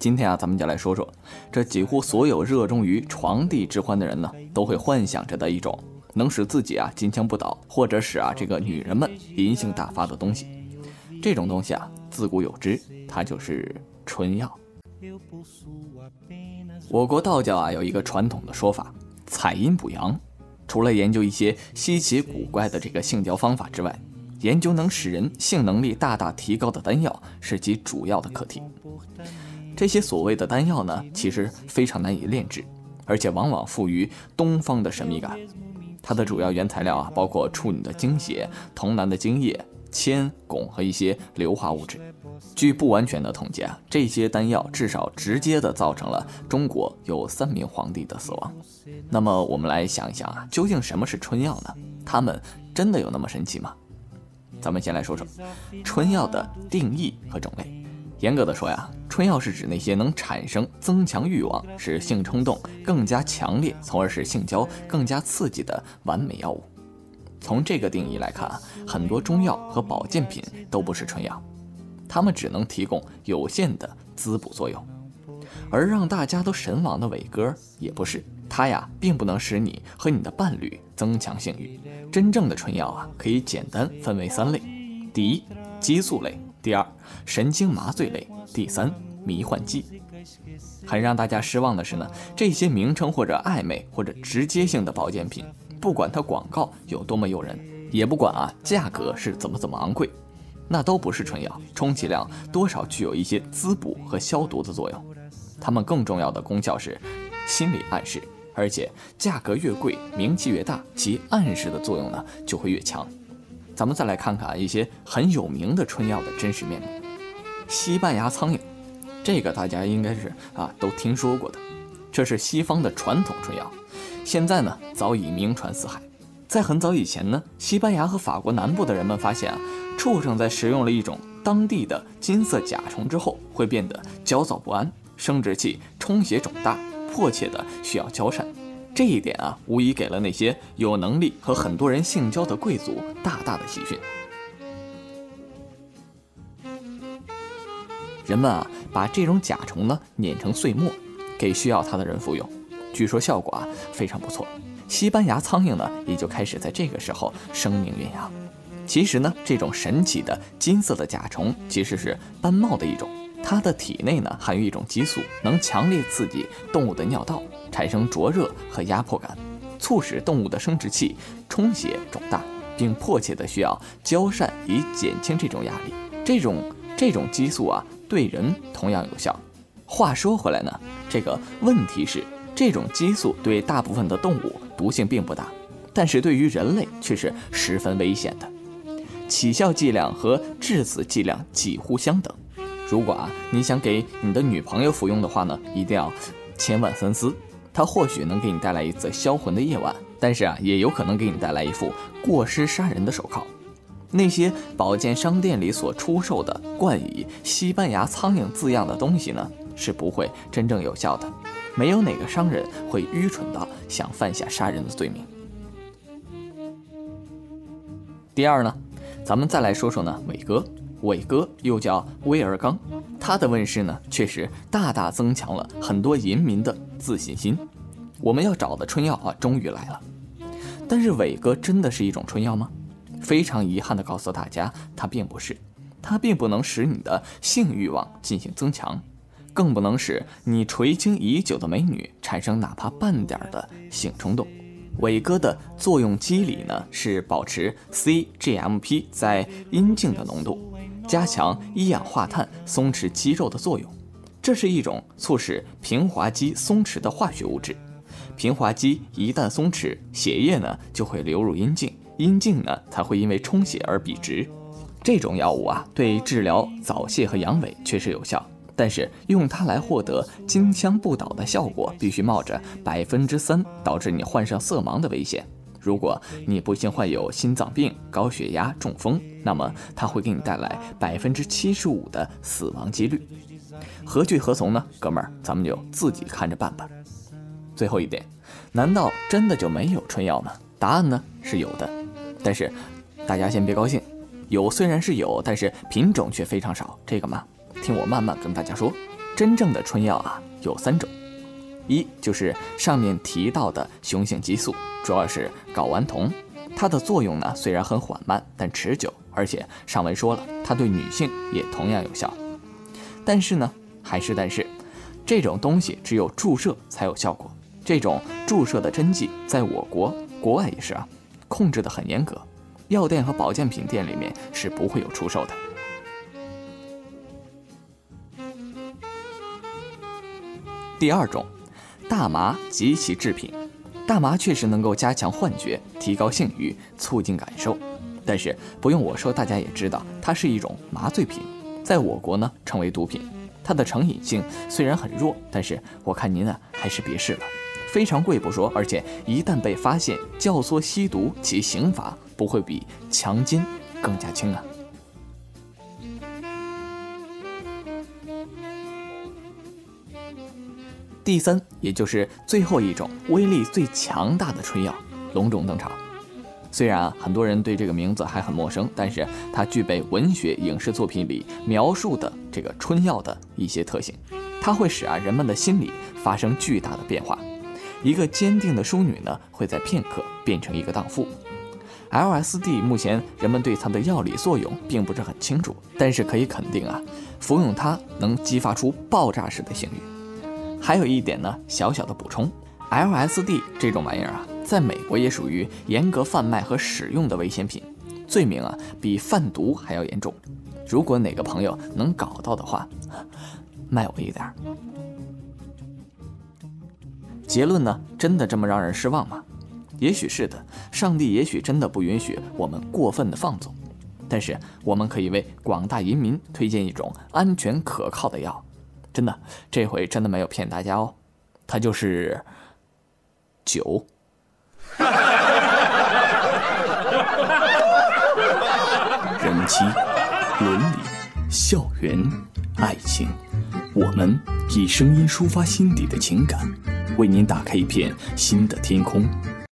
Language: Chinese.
今天啊，咱们就来说说这几乎所有热衷于床地之欢的人呢，都会幻想着的一种能使自己啊金枪不倒，或者使啊这个女人们淫性大发的东西。这种东西啊，自古有之，它就是春药。我国道教啊有一个传统的说法，采阴补阳。除了研究一些稀奇古怪的这个性交方法之外，研究能使人性能力大大提高的丹药是其主要的课题。这些所谓的丹药呢，其实非常难以炼制，而且往往富于东方的神秘感。它的主要原材料啊，包括处女的精血、童男的精液。铅、汞和一些硫化物质。据不完全的统计啊，这些丹药至少直接的造成了中国有三名皇帝的死亡。那么我们来想一想啊，究竟什么是春药呢？它们真的有那么神奇吗？咱们先来说说春药的定义和种类。严格的说呀，春药是指那些能产生增强欲望、使性冲动更加强烈，从而使性交更加刺激的完美药物。从这个定义来看啊，很多中药和保健品都不是春药，它们只能提供有限的滋补作用。而让大家都神往的伟哥也不是，它呀并不能使你和你的伴侣增强性欲。真正的春药啊，可以简单分为三类：第一，激素类；第二，神经麻醉类；第三，迷幻剂。很让大家失望的是呢，这些名称或者暧昧或者直接性的保健品。不管它广告有多么诱人，也不管啊价格是怎么怎么昂贵，那都不是春药，充其量多少具有一些滋补和消毒的作用。它们更重要的功效是心理暗示，而且价格越贵，名气越大，其暗示的作用呢就会越强。咱们再来看看一些很有名的春药的真实面目。西班牙苍蝇，这个大家应该是啊都听说过的，这是西方的传统春药。现在呢，早已名传四海。在很早以前呢，西班牙和法国南部的人们发现啊，畜生在食用了一种当地的金色甲虫之后，会变得焦躁不安，生殖器充血肿大，迫切的需要交善。这一点啊，无疑给了那些有能力和很多人性交的贵族大大的喜讯。人们啊，把这种甲虫呢碾成碎末，给需要它的人服用。据说效果啊非常不错，西班牙苍蝇呢也就开始在这个时候生命酝酿。其实呢，这种神奇的金色的甲虫其实是斑帽的一种，它的体内呢含有一种激素，能强烈刺激动物的尿道，产生灼热和压迫感，促使动物的生殖器充血肿大，并迫切的需要交善以减轻这种压力。这种这种激素啊对人同样有效。话说回来呢，这个问题是。这种激素对大部分的动物毒性并不大，但是对于人类却是十分危险的，起效剂量和致死剂量几乎相等。如果啊你想给你的女朋友服用的话呢，一定要千万三思。它或许能给你带来一次销魂的夜晚，但是啊也有可能给你带来一副过失杀人的手铐。那些保健商店里所出售的冠以“西班牙苍蝇”字样的东西呢，是不会真正有效的。没有哪个商人会愚蠢到想犯下杀人的罪名。第二呢，咱们再来说说呢，伟哥，伟哥又叫威尔刚，他的问世呢，确实大大增强了很多淫民的自信心。我们要找的春药啊，终于来了。但是伟哥真的是一种春药吗？非常遗憾的告诉大家，它并不是，它并不能使你的性欲望进行增强。更不能使你垂青已久的美女产生哪怕半点的性冲动。伟哥的作用机理呢是保持 cGMP 在阴茎的浓度，加强一氧化碳松弛肌肉的作用。这是一种促使平滑肌松弛的化学物质。平滑肌一旦松弛，血液呢就会流入阴茎，阴茎呢才会因为充血而笔直。这种药物啊，对治疗早泄和阳痿确实有效。但是用它来获得金枪不倒的效果，必须冒着百分之三导致你患上色盲的危险。如果你不幸患有心脏病、高血压、中风，那么它会给你带来百分之七十五的死亡几率。何去何从呢，哥们儿，咱们就自己看着办吧。最后一点，难道真的就没有春药吗？答案呢是有的，但是大家先别高兴，有虽然是有，但是品种却非常少。这个嘛。听我慢慢跟大家说，真正的春药啊有三种，一就是上面提到的雄性激素，主要是睾丸酮，它的作用呢虽然很缓慢，但持久，而且上文说了，它对女性也同样有效。但是呢，还是但是，这种东西只有注射才有效果。这种注射的针剂在我国、国外也是啊，控制的很严格，药店和保健品店里面是不会有出售的。第二种，大麻及其制品。大麻确实能够加强幻觉、提高性欲、促进感受，但是不用我说，大家也知道，它是一种麻醉品，在我国呢称为毒品。它的成瘾性虽然很弱，但是我看您呢还是别试了。非常贵不说，而且一旦被发现教唆吸毒，其刑罚不会比强奸更加轻啊。第三，也就是最后一种威力最强大的春药，隆重登场。虽然啊，很多人对这个名字还很陌生，但是它具备文学影视作品里描述的这个春药的一些特性，它会使啊人们的心理发生巨大的变化。一个坚定的淑女呢，会在片刻变成一个荡妇。LSD 目前人们对它的药理作用并不是很清楚，但是可以肯定啊，服用它能激发出爆炸式的性欲。还有一点呢，小小的补充，LSD 这种玩意儿啊，在美国也属于严格贩卖和使用的危险品，罪名啊比贩毒还要严重。如果哪个朋友能搞到的话，卖我一点儿。结论呢？真的这么让人失望吗？也许是的，上帝也许真的不允许我们过分的放纵，但是我们可以为广大人民推荐一种安全可靠的药，真的，这回真的没有骗大家哦，它就是酒。人妻、伦理、校园、爱情，我们以声音抒发心底的情感。为您打开一片新的天空。